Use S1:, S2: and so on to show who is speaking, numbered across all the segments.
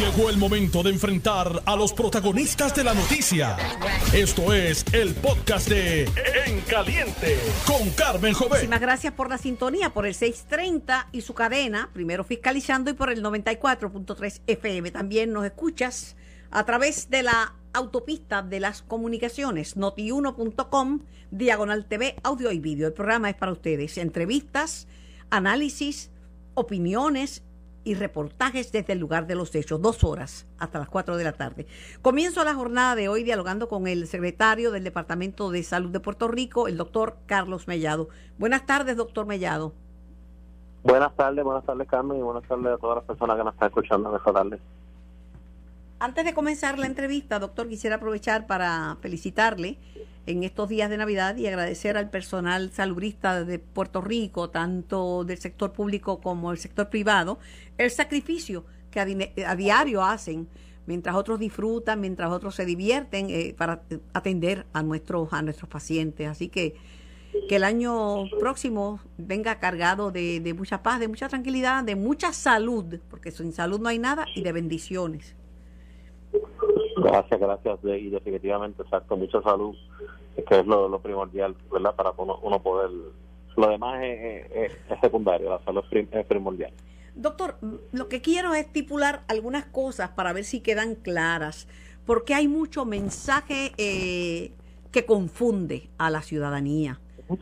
S1: Llegó el momento de enfrentar a los protagonistas de la noticia. Esto es el podcast de En Caliente con Carmen Jovet.
S2: Muchísimas gracias por la sintonía, por el 630 y su cadena, primero fiscalizando y por el 94.3 FM. También nos escuchas a través de la autopista de las comunicaciones, notiuno.com, diagonal TV, audio y vídeo. El programa es para ustedes. Entrevistas, análisis, opiniones y reportajes desde el lugar de los hechos, dos horas hasta las cuatro de la tarde. Comienzo la jornada de hoy dialogando con el secretario del Departamento de Salud de Puerto Rico, el doctor Carlos Mellado. Buenas tardes, doctor Mellado.
S3: Buenas tardes, buenas tardes Carmen y buenas tardes a todas las personas que nos están escuchando esta tarde.
S2: Antes de comenzar la entrevista, doctor, quisiera aprovechar para felicitarle en estos días de Navidad y agradecer al personal salubrista de Puerto Rico, tanto del sector público como del sector privado, el sacrificio que a, diario hacen mientras otros disfrutan, mientras otros se divierten eh, para atender a nuestros a nuestros pacientes. Así que que el año próximo venga cargado de, de mucha paz, de mucha tranquilidad, de mucha salud, porque sin salud no hay nada, y de bendiciones.
S3: Gracias, gracias. Y definitivamente, exacto, mucha salud, que es lo, primordial, ¿verdad? Para uno, uno poder... Lo demás es, secundario, la salud es primordial.
S2: Doctor, lo que quiero es estipular algunas cosas para ver si quedan claras, porque hay mucho mensaje eh, que confunde a la ciudadanía,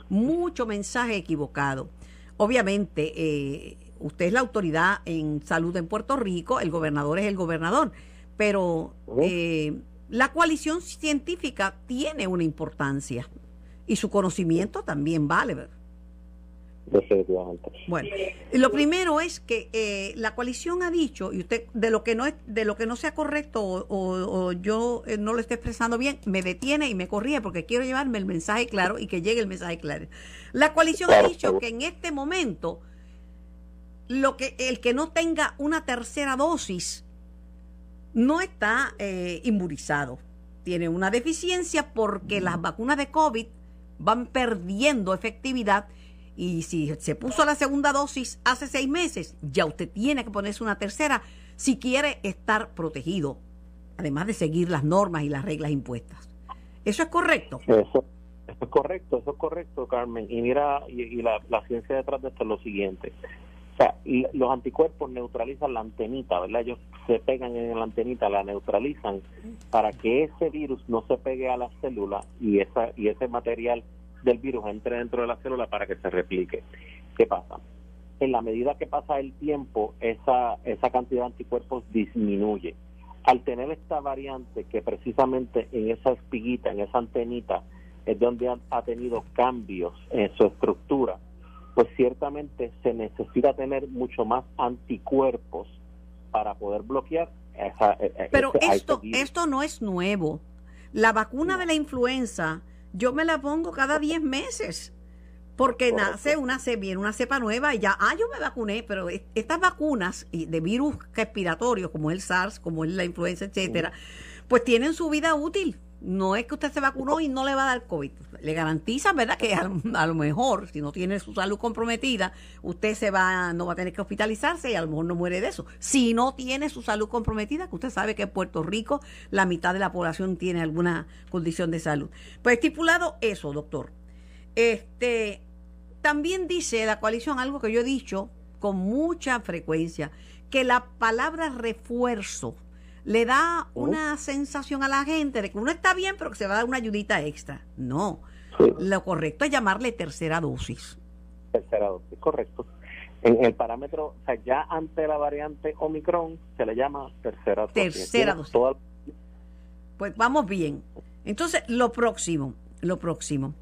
S2: mucho mensaje equivocado. Obviamente, eh, usted es la autoridad en salud en Puerto Rico, el gobernador es el gobernador, pero eh, la coalición científica tiene una importancia y su conocimiento también vale. Bueno, lo primero es que eh, la coalición ha dicho y usted de lo que no es de lo que no sea correcto o, yo eh, no lo esté expresando bien me detiene y me corría porque quiero llevarme el mensaje claro y que llegue el mensaje claro. La coalición ha dicho que en este momento lo que el que no tenga una tercera dosis no está eh, inmunizado. Tiene una deficiencia porque las vacunas de COVID van perdiendo efectividad y si se puso la segunda dosis hace seis meses, ya usted tiene que ponerse una tercera si quiere estar protegido, además de seguir las normas y las reglas impuestas. ¿Eso es correcto?
S3: Eso, es correcto, eso es correcto, Carmen. Y mira, y, la, la, ciencia detrás de esto es lo siguiente sea, los anticuerpos neutralizan la antenita, ¿verdad? Ellos se pegan en la antenita, la neutralizan para que ese virus no se pegue a la célula y esa y ese material del virus entre dentro de la célula para que se replique. ¿Qué pasa? En la medida que pasa el tiempo, esa esa cantidad de anticuerpos disminuye. Al tener esta variante que precisamente en esa espiguita, en esa antenita, es donde ha tenido cambios en su estructura, pues ciertamente se necesita tener mucho más anticuerpos para poder bloquear esa,
S2: e, e, Pero esto, esto no es nuevo. La vacuna de la influenza, yo me la pongo cada 10 meses. Porque nace una viene una cepa nueva y ya, ah, yo me vacuné, pero estas vacunas de virus respiratorios, como el SARS, como es la influenza, etcétera, pues tienen su vida útil no es que usted se vacunó y no le va a dar COVID. Le garantiza, ¿verdad? Que a, lo mejor, si no tiene su salud comprometida, usted se va, no va a tener que hospitalizarse y a lo mejor no muere de eso. Si no tiene su salud comprometida, que usted sabe que en Puerto Rico la mitad de la población tiene alguna condición de salud. Pues estipulado eso, doctor. Este, también dice la coalición algo que yo he dicho con mucha frecuencia, que la palabra refuerzo le da una sensación a la gente de que uno está bien, pero que se va a dar una ayudita extra. No, lo correcto es llamarle tercera dosis.
S3: Tercera dosis, correcto. En el parámetro, o sea, ya ante la variante Omicron se le llama tercera dosis.
S2: Tercera dosis. Pues vamos bien. Entonces, lo próximo, lo próximo.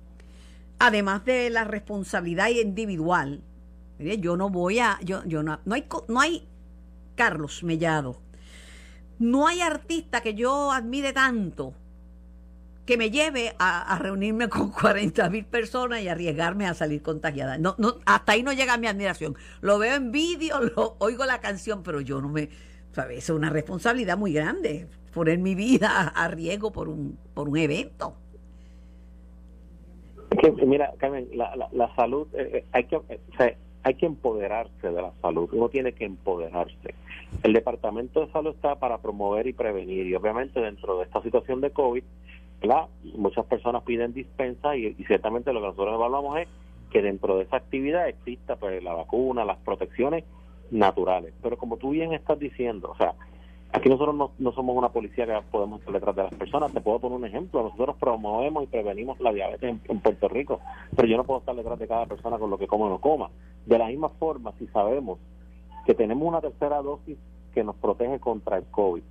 S2: Además de la responsabilidad individual, yo no voy a, yo, yo no, no hay, no hay Carlos Mellado, no hay artista que yo admire tanto que me lleve a, reunirme con 40 mil personas y arriesgarme a salir contagiada. No, no, hasta ahí no llega mi admiración. Lo veo en vídeo, lo oigo la canción, pero yo no me, ¿sabes? Es una responsabilidad muy grande poner mi vida a, riesgo por un, por un evento.
S3: mira, Carmen, la, la, salud, eh, eh, hay que, hay que empoderarse de la salud, uno tiene que empoderarse. El Departamento de Salud está para promover y prevenir y obviamente dentro de esta situación de COVID, muchas personas piden dispensa y, ciertamente lo que nosotros evaluamos es que dentro de esa actividad exista pues la vacuna, las protecciones naturales. Pero como tú bien estás diciendo, o sea, aquí nosotros no, somos una policía que podemos estar detrás de las personas. Te puedo poner un ejemplo. Nosotros promovemos y prevenimos la diabetes en, Puerto Rico, pero yo no puedo estar detrás de cada persona con lo que come o no coma. De la misma forma, si sabemos que tenemos una tercera dosis que nos protege contra el COVID,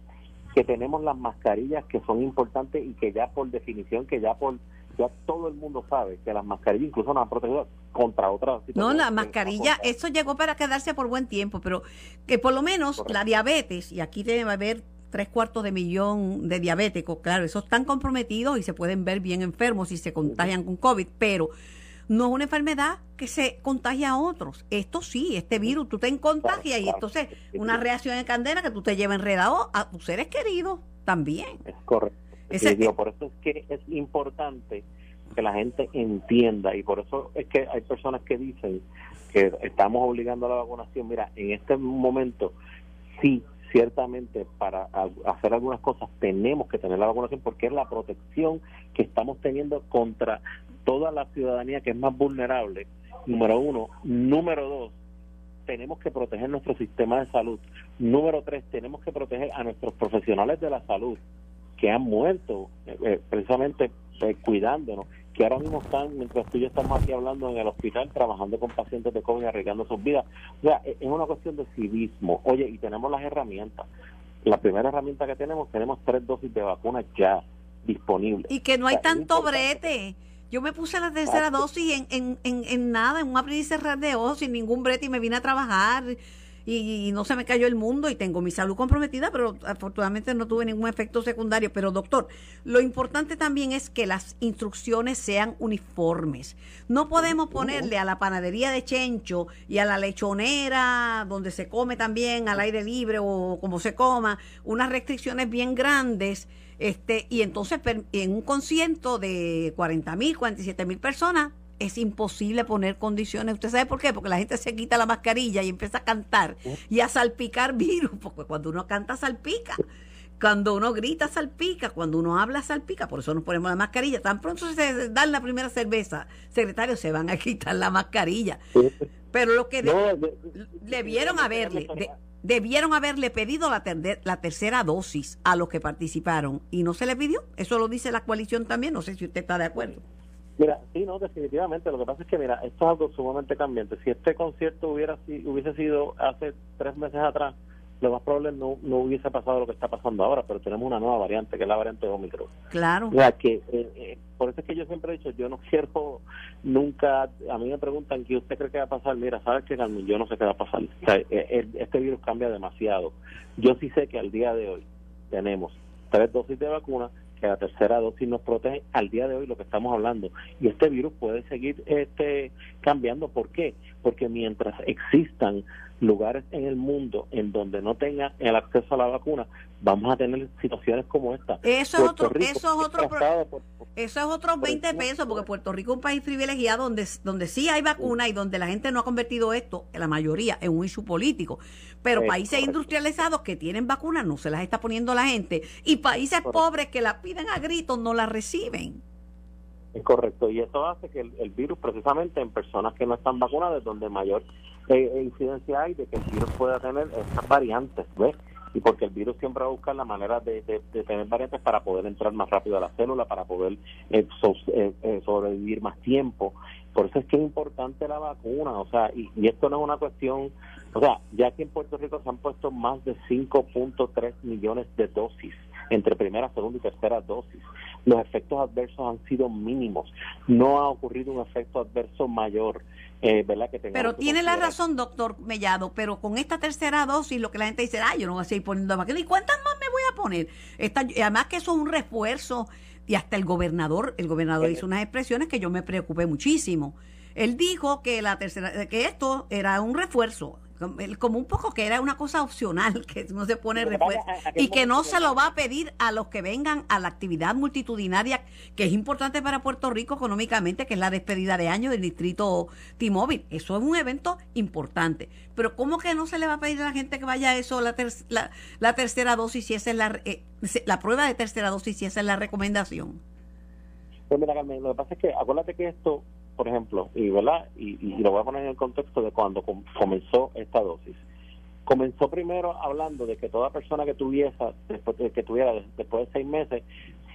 S3: que tenemos las mascarillas que son importantes y que ya por definición, que ya por ya todo el mundo sabe que las mascarillas incluso nos han protegido contra otras
S2: No, la mascarilla, eso llegó para quedarse por buen tiempo, pero que por lo menos la diabetes, y aquí debe haber tres cuartos de millón de diabéticos, claro, esos están comprometidos y se pueden ver bien enfermos si se contagian con COVID, pero no es una enfermedad que se contagia a otros. Esto sí, este virus tú te contagias y entonces una reacción en cadena que tú te llevas enredado a tus seres queridos también.
S3: Es correcto. Por eso es que es importante que la gente entienda y por eso es que hay personas que dicen que estamos obligando a la vacunación. Mira, en este momento sí, ciertamente para hacer algunas cosas tenemos que tener la vacunación porque es la protección que estamos teniendo contra toda la ciudadanía que es más vulnerable, número uno. Número dos, tenemos que proteger nuestro sistema de salud. Número tres, tenemos que proteger a nuestros profesionales de la salud que han muerto eh, eh, precisamente eh, cuidándonos, que ahora mismo están, mientras tú y yo estamos aquí hablando en el hospital, trabajando con pacientes de COVID, arriesgando sus vidas. O sea, es una cuestión de civismo. Oye, y tenemos las herramientas. La primera herramienta que tenemos, tenemos tres dosis de vacunas ya disponibles.
S2: Y que no hay tanto brete. Yo me puse la tercera dosis en, en, en, en, nada, en un abrir y cerrar de ojos, sin ningún brete y me vine a trabajar y, no se me cayó el mundo y tengo mi salud comprometida, pero afortunadamente no tuve ningún efecto secundario. Pero doctor, lo importante también es que las instrucciones sean uniformes. No podemos ponerle a la panadería de Chencho y a la lechonera, donde se come también al aire libre o como se coma, unas restricciones bien grandes este, y entonces en un concierto de 40 mil, 47 mil personas, es imposible poner condiciones. ¿Usted sabe por qué? Porque la gente se quita la mascarilla y empieza a cantar y a salpicar virus, porque cuando uno canta salpica. Cuando uno grita, salpica. Cuando uno habla, salpica. Por eso nos ponemos la mascarilla. Tan pronto se dan la primera cerveza, secretario, se van a quitar la mascarilla. Pero lo que debieron haberle, debieron haberle pedido la, la tercera dosis a los que participaron y no se le pidió. Eso lo dice la coalición también. No sé si usted está de acuerdo.
S3: Mira, sí, no, definitivamente. Lo que pasa es que, mira, esto es algo sumamente cambiante. Si este concierto hubiera hubiese sido hace tres meses atrás, lo más probable no, no hubiese pasado lo que está pasando ahora, pero tenemos una nueva variante, que es la variante Omicron.
S2: Claro.
S3: que, eh, eh, por eso es que yo siempre he dicho, yo no quiero nunca, a mí me preguntan qué usted cree que va a pasar, mira, ¿sabes qué, Carmen? Yo no sé qué va a pasar. Eh, este virus cambia demasiado. Yo sí sé que al día de hoy tenemos tres dosis de vacuna, que la tercera dosis nos protege al día de hoy lo que estamos hablando y este virus puede seguir este cambiando ¿por qué? porque mientras existan lugares en el mundo en donde no tengan el acceso a la vacuna, vamos a tener situaciones como esta.
S2: Eso es otro, eso es otro, eso es otros 20 pesos, porque Puerto Rico es un país privilegiado donde, donde sí hay vacuna y donde la gente no ha convertido esto, la mayoría, en un issue político. Pero países industrializados que tienen vacunas no se las está poniendo la gente y países pobres que la piden a gritos no la reciben.
S3: Es correcto, y eso hace que el, virus, precisamente en personas que no están vacunadas, donde mayor eh, incidencia hay de que el virus pueda tener estas variantes, ¿ves? Y porque el virus siempre va a buscar la manera de, tener variantes para poder entrar más rápido a la célula, para poder eh, sobrevivir más tiempo. Por eso es que es importante la vacuna, o sea, y, y esto no es una cuestión, o sea, ya que en Puerto Rico se han puesto más de 5.3 millones de dosis entre primera, segunda y tercera dosis los efectos adversos han sido mínimos. No ha ocurrido un efecto adverso mayor. Eh, ¿verdad? Que
S2: pero tiene la razón, doctor Mellado, pero con esta tercera dosis lo que la gente dice, ay, yo no voy a seguir poniendo más. ¿Y cuántas más me voy a poner? Esta, además que eso es un refuerzo y hasta el gobernador, el gobernador hizo unas expresiones que yo me preocupé muchísimo. Él dijo que la tercera, que esto era un refuerzo, como un poco que era una cosa opcional, que no se pone y que no se lo va a pedir a los que vengan a la actividad multitudinaria, que es importante para Puerto Rico económicamente, que es la despedida de año del distrito T-Mobile. Eso es un evento importante. Pero ¿cómo que no se le va a pedir a la gente que vaya a eso, la, la, tercera dosis, si esa es la, eh, la prueba de tercera dosis, si esa es la recomendación?
S3: Pues mira, Carmen, lo que pasa es que acuérdate que esto por ejemplo, y verdad, y, lo voy a poner en el contexto de cuando comenzó esta dosis. Comenzó primero hablando de que toda persona que tuviese, después, que tuviera después de seis meses,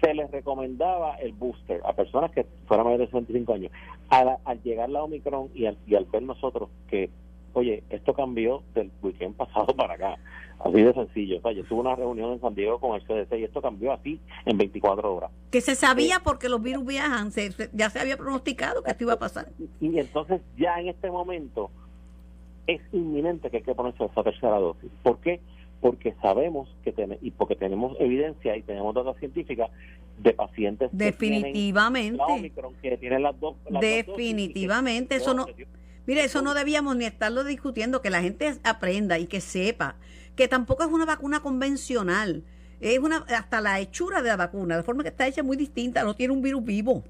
S3: se les recomendaba el booster a personas que fueran mayores de 65 años. Al, al llegar la Omicron y al, y al ver nosotros que, oye, esto cambió del weekend pasado para acá. Así de sencillo. O sea, yo tuve una reunión en San Diego con el CDC y esto cambió así en 24 horas.
S2: Que se sabía eh, porque los virus viajan, ya se había pronosticado que esto iba a pasar.
S3: Y, entonces ya en este momento es inminente que hay que ponerse esa tercera dosis. ¿Por qué? Porque sabemos que tenemos, y porque tenemos evidencia y tenemos datos científicas de pacientes
S2: definitivamente
S3: que tienen, las dos
S2: definitivamente eso no mire eso no debíamos ni estarlo discutiendo que la gente aprenda y que sepa que tampoco es una vacuna convencional. Es una, hasta la hechura de la vacuna, la forma que está hecha es muy distinta, no tiene un virus vivo.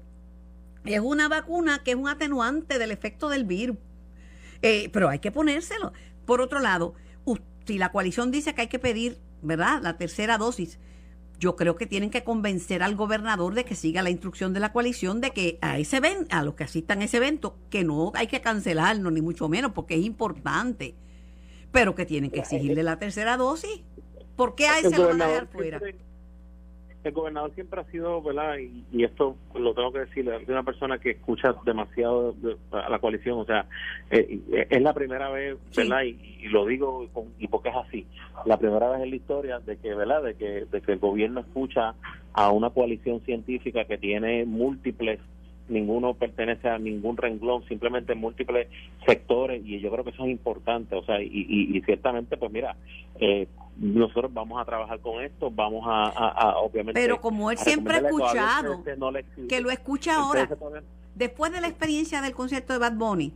S2: Es una vacuna que es un atenuante del efecto del virus. Eh, pero hay que ponérselo. Por otro lado, si la coalición dice que hay que pedir, ¿verdad?, la tercera dosis, yo creo que tienen que convencer al gobernador de que siga la instrucción de la coalición de que a ese evento, a los que asistan a ese evento, que no hay que cancelarlo, ni mucho menos, porque es importante pero que tienen que exigirle la tercera dosis. ¿Por qué a ese lo van a dejar fuera?
S3: El gobernador siempre ha sido, ¿verdad? Y, esto lo tengo que decir, es una persona que escucha demasiado a la coalición, o sea, eh, es la primera vez, ¿verdad? Y, lo digo y porque es así, la primera vez en la historia de que, ¿verdad? De que, de que el gobierno escucha a una coalición científica que tiene múltiples ninguno pertenece a ningún renglón, simplemente múltiples sectores y yo creo que eso es importante, o sea, y, y, ciertamente, pues mira, eh, nosotros vamos a trabajar con esto, vamos a, obviamente...
S2: Pero como él siempre ha escuchado, que lo escucha ahora, después de la experiencia del concierto de Bad Bunny,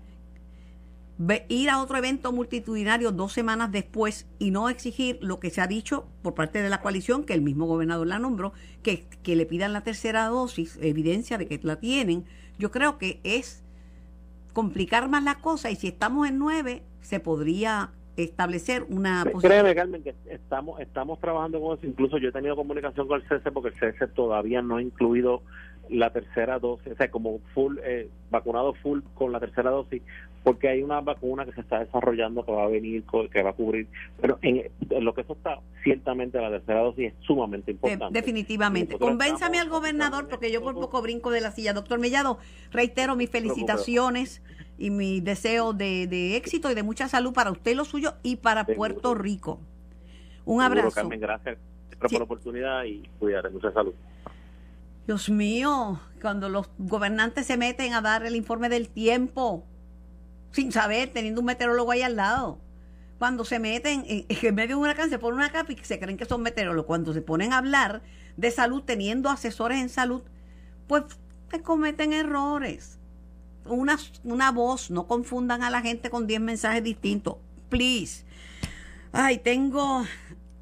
S2: ir a otro evento multitudinario dos semanas después y no exigir lo que se ha dicho por parte de la coalición, que el mismo gobernador la nombró, que, que le pidan la tercera dosis, evidencia de que la tienen, yo creo que es complicar más las cosas y si estamos en nueve, se podría establecer una
S3: posición. Créeme, Carmen, que estamos, estamos trabajando con eso. Incluso yo he tenido comunicación con el CESE porque el CESE todavía no ha incluido la tercera dosis, o sea, como full, eh, vacunado full con la tercera dosis, porque hay una vacuna que se está desarrollando que va a venir, que va a cubrir, pero en, lo que eso está, ciertamente la tercera dosis es sumamente importante.
S2: definitivamente. Convénzame al gobernador, porque yo por poco brinco de la silla. Doctor Mellado, reitero mis felicitaciones y mi deseo de, de, éxito y de mucha salud para usted, lo suyo, y para Puerto Rico. Un abrazo.
S3: Carmen, gracias por la oportunidad y cuídate, mucha salud.
S2: Dios mío, cuando los gobernantes se meten a dar el informe del tiempo, sin saber, teniendo un meteorólogo ahí al lado. Cuando se meten en, medio de una huracán, se ponen una capa y se creen que son meteorólogos. Cuando se ponen a hablar de salud, teniendo asesores en salud, pues se cometen errores. Una, una voz, no confundan a la gente con 10 mensajes distintos. Please. Ay, tengo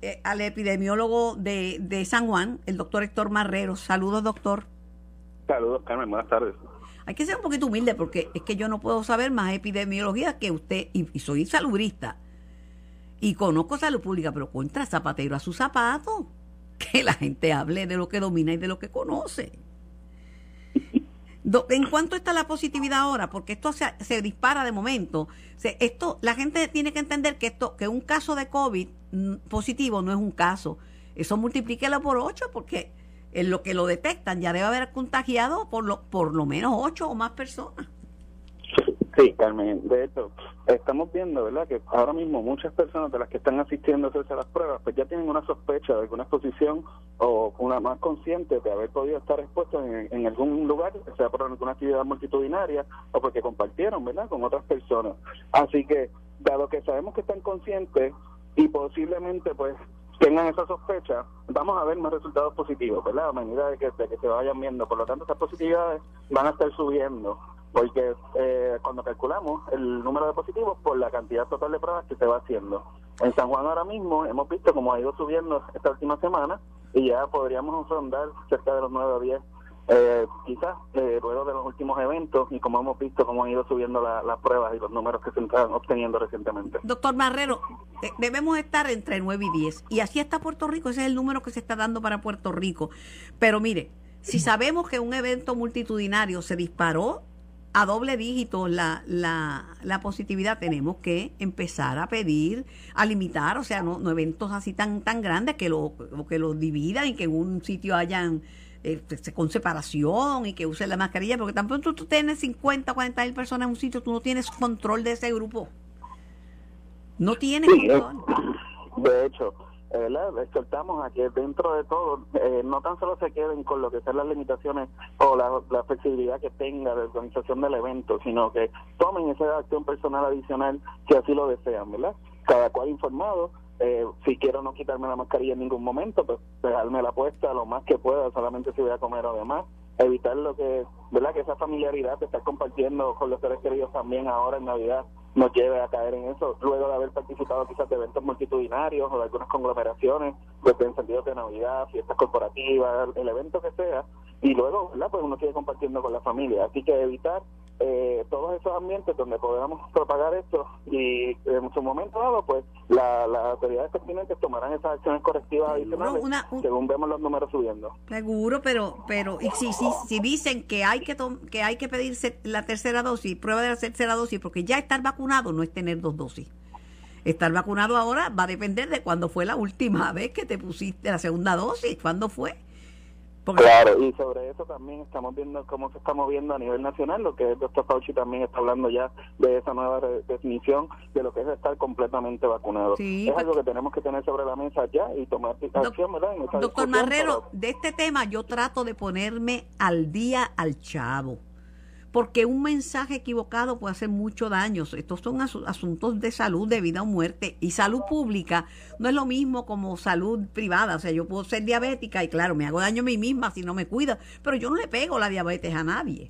S2: eh, al epidemiólogo de, de San Juan, el doctor Héctor Marrero. Saludos, doctor.
S4: Saludos, Carmen. Buenas tardes.
S2: Hay que ser un poquito humilde porque es que yo no puedo saber más epidemiología que usted, y, soy salubrista. Y conozco salud pública, pero contra zapatero a su zapato. Que la gente hable de lo que domina y de lo que conoce. ¿En cuánto está la positividad ahora? Porque esto se, se dispara de momento. esto, la gente tiene que entender que esto, que un caso de COVID positivo no es un caso. Eso multiplíquelo por ocho, porque en lo que lo detectan ya debe haber contagiado por lo, por lo menos ocho o más personas.
S4: Sí, Carmen, de hecho, estamos viendo, ¿verdad?, que ahora mismo muchas personas de las que están asistiendo a hacerse las pruebas, pues ya tienen una sospecha de alguna exposición o una más consciente de haber podido estar expuestos en, algún lugar, sea por alguna actividad multitudinaria o porque compartieron, ¿verdad?, con otras personas. Así que, dado que sabemos que están conscientes y posiblemente, pues, tengan esa sospecha, vamos a ver más resultados positivos, ¿verdad? A medida de que, de que se vayan viendo. Por lo tanto, esas positividades van a estar subiendo porque eh, cuando calculamos el número de positivos por la cantidad total de pruebas que se va haciendo. En San Juan ahora mismo hemos visto cómo ha ido subiendo esta última semana y ya podríamos rondar cerca de los 9 o 10 eh, quizás eh, luego de los últimos eventos y como hemos visto cómo han ido subiendo las pruebas y los números que se están obteniendo recientemente.
S2: Doctor Marrero, eh, debemos estar entre 9 y 10 y así está Puerto Rico, ese es el número que se está dando para Puerto Rico. Pero mire, si sabemos que un evento multitudinario se disparó a doble dígito la, la, la, positividad, tenemos que empezar a pedir, a limitar, o sea, no, no eventos así tan, tan grandes que lo, que lo dividan y que en un sitio hayan este, con separación y que usen la mascarilla, porque tampoco tú, tienes 50, 40 mil personas en un sitio, tú no tienes control de ese grupo. No tienes control.
S4: de hecho, ¿verdad? exhortamos a que dentro de todo eh, no tan solo se queden con lo que sean las limitaciones o la, la, flexibilidad que tenga de organización del evento, sino que tomen esa acción personal adicional si así lo desean, ¿verdad? Cada cual informado eh, si quiero no quitarme la mascarilla en ningún momento, pues dejarme la puesta lo más que pueda, solamente si voy a comer o demás. Evitar lo que, ¿verdad? Que esa familiaridad de estar compartiendo con los seres queridos también ahora en Navidad nos lleve a caer en eso, luego de haber participado quizás de eventos multitudinarios o de algunas conglomeraciones, pues en sentido de Navidad, fiestas corporativas, el evento que sea, y luego, ¿verdad? Pues uno sigue compartiendo con la familia. Así que evitar eh, todos esos ambientes donde podamos propagar esto y en su momento dado, pues la, las autoridades pertinentes tomarán esas acciones correctivas adicionales según vemos los números subiendo.
S2: Seguro, pero pero y si, si, si dicen que hay que que hay que pedirse la tercera dosis, prueba de la tercera dosis, porque ya estar vacunado no es tener dos dosis. Estar vacunado ahora va a depender de cuándo fue la última vez que te pusiste la segunda dosis, cuándo fue.
S4: Claro, y sobre eso también estamos viendo cómo se está moviendo a nivel nacional, lo que el doctor Fauci también está hablando ya de esa nueva definición de lo que es estar completamente vacunado. es pues algo que tenemos que tener sobre la mesa ya y tomar acción, ¿verdad?
S2: doctor Marrero, de este tema yo trato de ponerme al día al chavo porque un mensaje equivocado puede hacer mucho daño. Estos son asuntos de salud, de vida o muerte. Y salud pública no es lo mismo como salud privada. O sea, yo puedo ser diabética y claro, me hago daño a mí misma si no me cuido, pero yo no le pego la diabetes a nadie.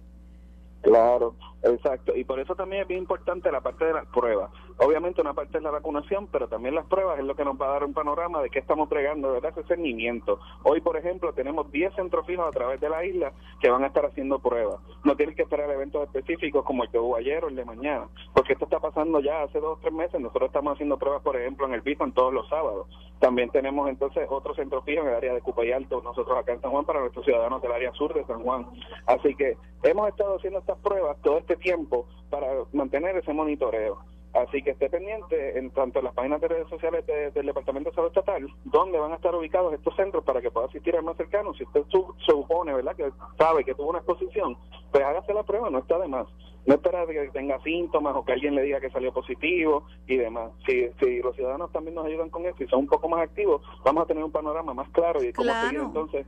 S4: Claro, exacto. Y por eso también es bien importante la parte de las pruebas. Obviamente una parte es la vacunación, pero también las pruebas es lo que nos va a dar un panorama de qué estamos pregando, verdad, ese seguimiento. Hoy, por ejemplo, tenemos 10 centros fijos a través de la isla que van a estar haciendo pruebas. No tienen que esperar eventos específicos como el que hubo ayer o el de mañana, porque esto está pasando ya hace dos o tres meses. Nosotros estamos haciendo pruebas, por ejemplo, en el en todos los sábados. También tenemos entonces otro centro fijo en el área de Cupa y Alto, nosotros acá en San Juan, para nuestros ciudadanos del área sur de San Juan. Así que hemos estado haciendo estas pruebas todo este tiempo para mantener ese monitoreo. Así que esté pendiente en tanto en las páginas de redes sociales del Departamento de Salud Estatal, donde van a estar ubicados estos centros para que pueda asistir al más cercano. Si usted supone, ¿verdad?, que sabe que tuvo una exposición, pues hágase la prueba, no está de más. No espera que tenga síntomas o que alguien le diga que salió positivo y demás. Si, si los ciudadanos también nos ayudan con esto y son un poco más activos, vamos a tener un panorama más claro y cómo seguir entonces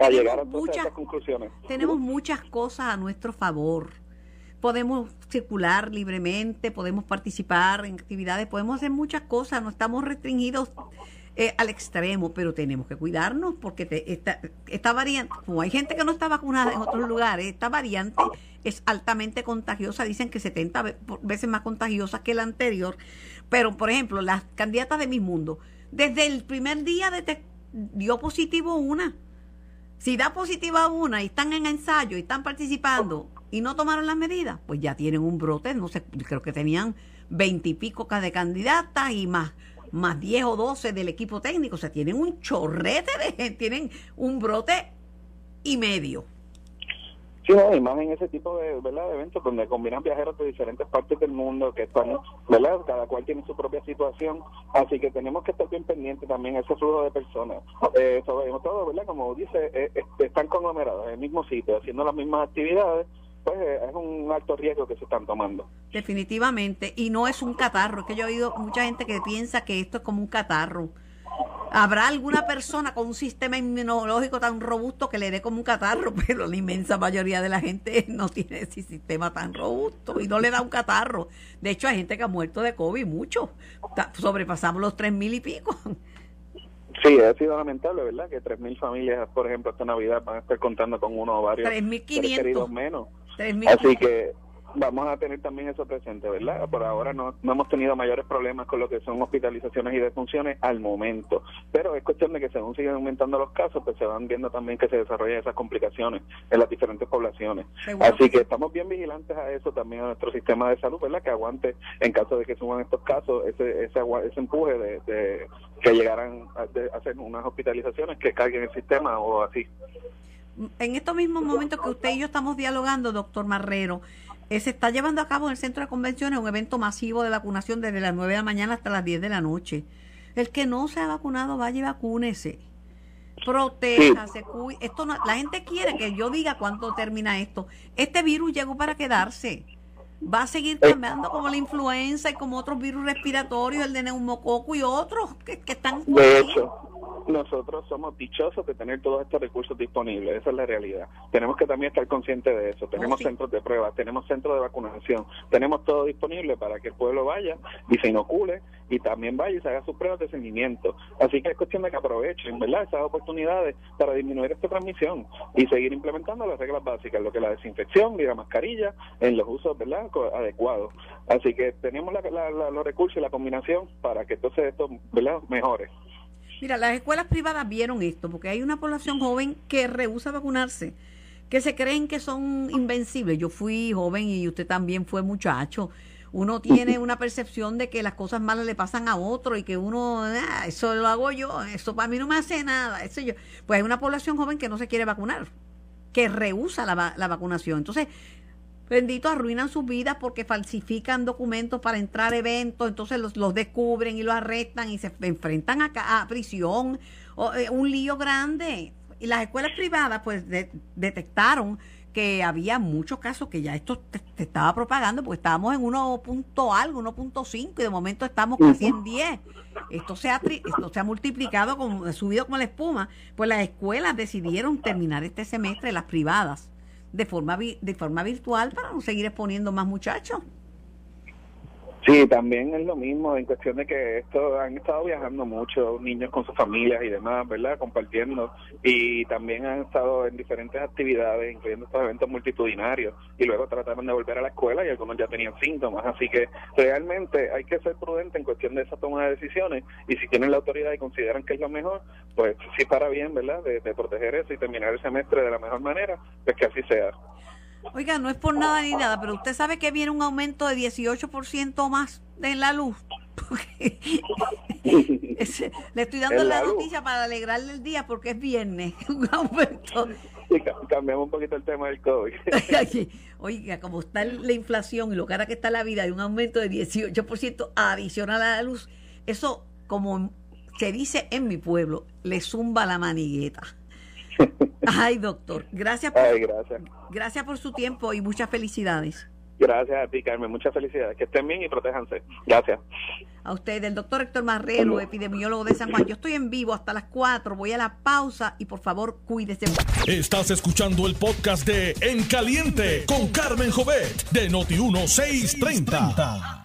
S4: a llegar a, muchas, a estas conclusiones.
S2: Tenemos muchas cosas a nuestro favor podemos circular libremente, podemos participar en actividades, podemos hacer muchas cosas, no estamos restringidos eh, al extremo, pero tenemos que cuidarnos porque esta, variante, como hay gente que no está vacunada en otros lugares, esta variante es altamente contagiosa, dicen que 70 veces más contagiosa que la anterior, pero por ejemplo, las candidatas de mi mundo, desde el primer día dio positivo una. Si da positiva una y están en ensayo y están participando, y no tomaron las medidas, pues ya tienen un brote, no sé, creo que tenían veintipico de candidatas y más más 10 o 12 del equipo técnico, o sea, tienen un chorrete de tienen un brote y medio.
S4: Sí, no, y más en ese tipo de, ¿verdad? de eventos donde combinan viajeros de diferentes partes del mundo que están, ¿verdad? Cada cual tiene su propia situación, así que tenemos que estar bien pendientes también ese flujo de personas. Eh, sobre todo, ¿verdad? Como dice, eh, eh, están conglomerados en el mismo sitio, haciendo las mismas actividades, pues eh, es un alto riesgo que se están tomando.
S2: Definitivamente, y no es un catarro, es que yo he oído mucha gente que piensa que esto es como un catarro. ¿Habrá alguna persona con un sistema inmunológico tan robusto que le dé como un catarro? Pero la inmensa mayoría de la gente no tiene ese sistema tan robusto y no le da un catarro. De hecho, hay gente que ha muerto de COVID, mucho. Sobrepasamos los tres mil y pico.
S4: Sí, ha sido lamentable, ¿verdad? Que 3.000 familias, por ejemplo, esta Navidad van a estar contando con uno o varios 3.500 queridos menos. Así que vamos a tener también eso presente, ¿verdad? Por ahora no, no hemos tenido mayores problemas con lo que son hospitalizaciones y defunciones al momento, pero es cuestión de que según siguen aumentando los casos, pues se van viendo también que se desarrollan esas complicaciones en las diferentes poblaciones. Así que estamos bien vigilantes a eso también a nuestro sistema de salud, ¿verdad? Que aguante en caso de que suban estos casos ese ese, ese empuje de, que llegaran a, hacer unas hospitalizaciones que carguen el sistema o así.
S2: En estos mismos momentos que usted y yo estamos dialogando, doctor Marrero, eh, se está llevando a cabo en el centro de convenciones un evento masivo de vacunación desde las 9 de la mañana hasta las 10 de la noche. El que no se ha vacunado, vaya y vacúnese. Protéjase, esto no, la gente quiere que yo diga cuánto termina esto. Este virus llegó para quedarse. Va a seguir cambiando como la influenza y como otros virus respiratorios, el de neumococo y otros que, que están...
S4: De hecho, nosotros somos dichosos de tener todos estos recursos disponibles, esa es la realidad. Tenemos que también estar conscientes de eso. Tenemos oh, centros de pruebas, tenemos centros de vacunación, tenemos todo disponible para que el pueblo vaya y se inocule y también vaya y se haga sus pruebas de seguimiento. Así que es cuestión de que aprovechen, ¿verdad?, esas oportunidades para disminuir esta transmisión y seguir implementando las reglas básicas, lo que es la desinfección y la mascarilla en los usos, ¿verdad?, adecuados. Así que tenemos los recursos y la combinación para que entonces esto, ¿verdad?, mejore.
S2: Mira, las escuelas privadas vieron esto, porque hay una población joven que rehúsa vacunarse, que se creen que son invencibles. Yo fui joven y usted también fue muchacho. Uno tiene una percepción de que las cosas malas le pasan a otro y que uno, ah, eso lo hago yo, eso para mí no me hace nada. Eso yo. Pues hay una población joven que no se quiere vacunar, que rehúsa la, la vacunación. Entonces, Bendito, arruinan sus vidas porque falsifican documentos para entrar a eventos, entonces los, los descubren y los arrestan y se enfrentan a, a prisión, o, eh, un lío grande. Y las escuelas privadas pues detectaron que había muchos casos que ya esto te, estaba propagando porque estábamos en 1. algo, 1.5 y de momento estamos casi en 10. Esto se ha, esto se ha multiplicado, como, subido como la espuma. Pues las escuelas decidieron terminar este semestre, las privadas de forma, de forma virtual para no seguir exponiendo más muchachos.
S4: Sí, también es lo mismo en cuestión de que esto han estado viajando mucho niños con sus familias y demás, ¿verdad? Compartiendo y también han estado en diferentes actividades, incluyendo estos eventos multitudinarios y luego trataron de volver a la escuela y algunos ya tenían síntomas, así que realmente hay que ser prudente en cuestión de esa toma de decisiones y si tienen la autoridad y consideran que es lo mejor, pues sí para bien, ¿verdad? De, de proteger eso y terminar el semestre de la mejor manera, pues que así sea.
S2: Oiga, no es por nada ni nada, pero usted sabe que viene un aumento de 18% más en la luz. le estoy dando la, noticia para alegrarle el día porque es viernes. Un aumento.
S4: cambiamos un poquito el tema del COVID.
S2: Oiga, como está la inflación y lo cara que está la vida, hay un aumento de 18% adicional a la luz. Eso, como se dice en mi pueblo, le zumba la manigueta. Ay, doctor, gracias por, gracias. por su tiempo y muchas felicidades.
S4: Gracias a ti, Carmen. Muchas felicidades. Que estén bien y protéjanse. Gracias.
S2: A usted, el doctor Héctor Marrero, epidemiólogo de San Juan. Yo estoy en vivo hasta las 4. Voy a la pausa y por favor, cuídese.
S1: Estás escuchando el podcast de En Caliente con Carmen Jovet de Noti1630.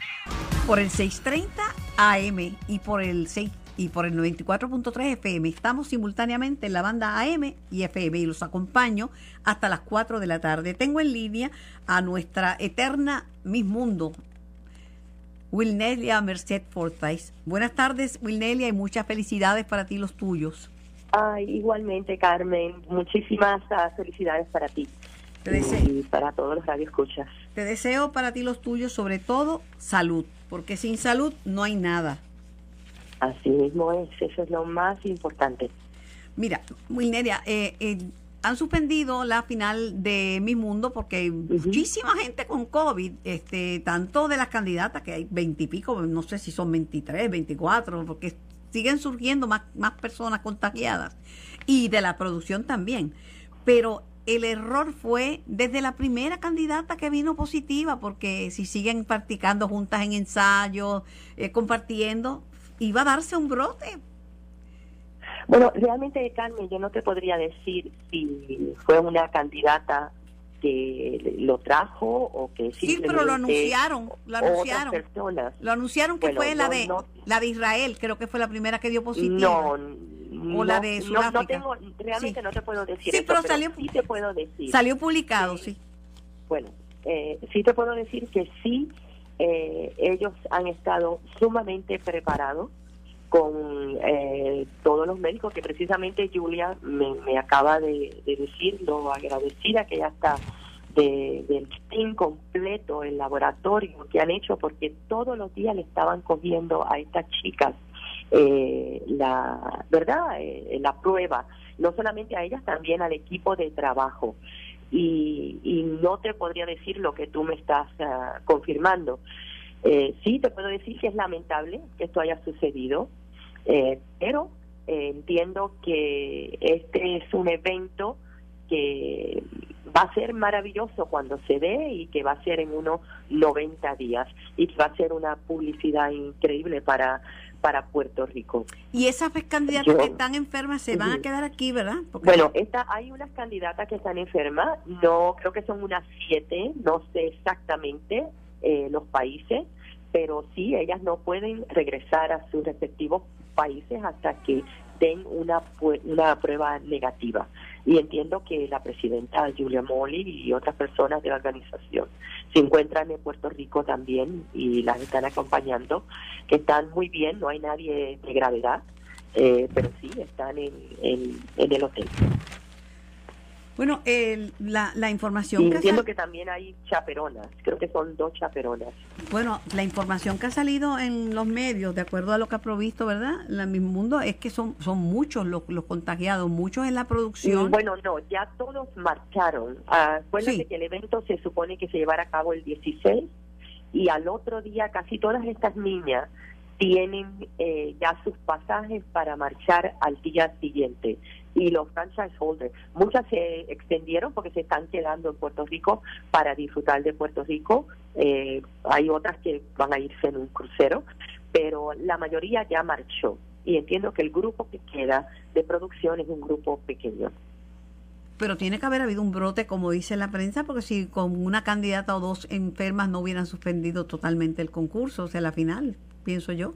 S2: Por el 630 AM y por el 6 y por el 94.3 FM. Estamos simultáneamente en la banda AM y FM y los acompaño hasta las 4 de la tarde. Tengo en línea a nuestra eterna Miss Mundo, Wilnelia Merced Forsyth. Buenas tardes, Wilnelia, y muchas felicidades para ti y los tuyos.
S5: Ay, igualmente, Carmen. Muchísimas ah, felicidades para ti. Te deseo, y para todos los radioescuchas.
S2: Te deseo para ti los tuyos, sobre todo, salud, porque sin salud no hay nada.
S5: Así mismo es, eso es lo más importante.
S2: Mira, Wilneria, eh, eh, han suspendido la final de Mi Mundo porque hay muchísima gente con COVID, este, tanto de las candidatas, que hay veintipico, no sé si son 23, 24, porque siguen surgiendo más, más personas contagiadas, y de la producción también. Pero el error fue desde la primera candidata que vino positiva, porque si siguen practicando juntas en ensayos, eh, compartiendo, iba a darse un brote.
S5: Bueno, realmente, Carmen, yo no te podría decir si fue una candidata que lo trajo o que
S2: sí pero lo anunciaron lo anunciaron. lo anunciaron que fue la de la de Israel creo que fue la primera que dio positivo.
S5: No o la de Sudáfrica no, tengo realmente no te puedo decir
S2: sí pero, salió
S5: sí te puedo decir.
S2: salió publicado sí.
S5: Bueno eh, sí te puedo decir que sí, eh, ellos han estado sumamente preparados con eh, todos los médicos, que precisamente Julia me, acaba de, decir lo agradecida que ya está del team completo, el laboratorio que han hecho, porque todos los días le estaban cogiendo a estas chicas eh, la verdad eh, la prueba no solamente a ellas también al equipo de trabajo y, y no te podría decir lo que tú me estás ah, confirmando. Eh, sí te puedo decir que es lamentable que esto haya sucedido eh, pero eh, entiendo que este es un evento que va a ser maravilloso cuando se dé y que va a ser en unos 90 días y que va a ser una publicidad increíble para para Puerto Rico.
S2: Y esas candidatas que están enfermas se van a quedar aquí, ¿verdad?
S5: Bueno, esta, hay unas candidatas que están enfermas, no creo que son unas siete, no sé exactamente eh, los países, pero sí, ellas no pueden regresar a sus respectivos países hasta que den una, una prueba negativa. Y entiendo que la presidenta Julia Molly y otras personas de la organización se encuentran en Puerto Rico también y las están acompañando, que están muy bien, no hay nadie de gravedad, eh, pero sí están en, el hotel.
S2: Bueno, la, la, información...
S5: que entiendo que también hay chaperonas, creo que son dos chaperonas.
S2: Bueno, la información que ha salido en los medios, de acuerdo a lo que ha provisto, ¿verdad? En el mismo mundo, es que son, son muchos los, los contagiados, muchos en la producción.
S5: Mm, bueno, no, ya todos marcharon. Acuérdate que el evento se supone que se llevará a cabo el 16 y al otro día casi todas estas niñas tienen eh, ya sus pasajes para marchar al día siguiente y los franchise holders. Muchas se extendieron porque se están quedando en Puerto Rico para disfrutar de Puerto Rico. Eh, hay otras que van a irse en un crucero, pero la mayoría ya marchó. Y entiendo que el grupo que queda de producción es un grupo pequeño.
S2: Pero tiene que haber habido un brote, como dice la prensa, porque si con una candidata o dos enfermas no hubieran suspendido totalmente el concurso, o sea, la final, pienso yo.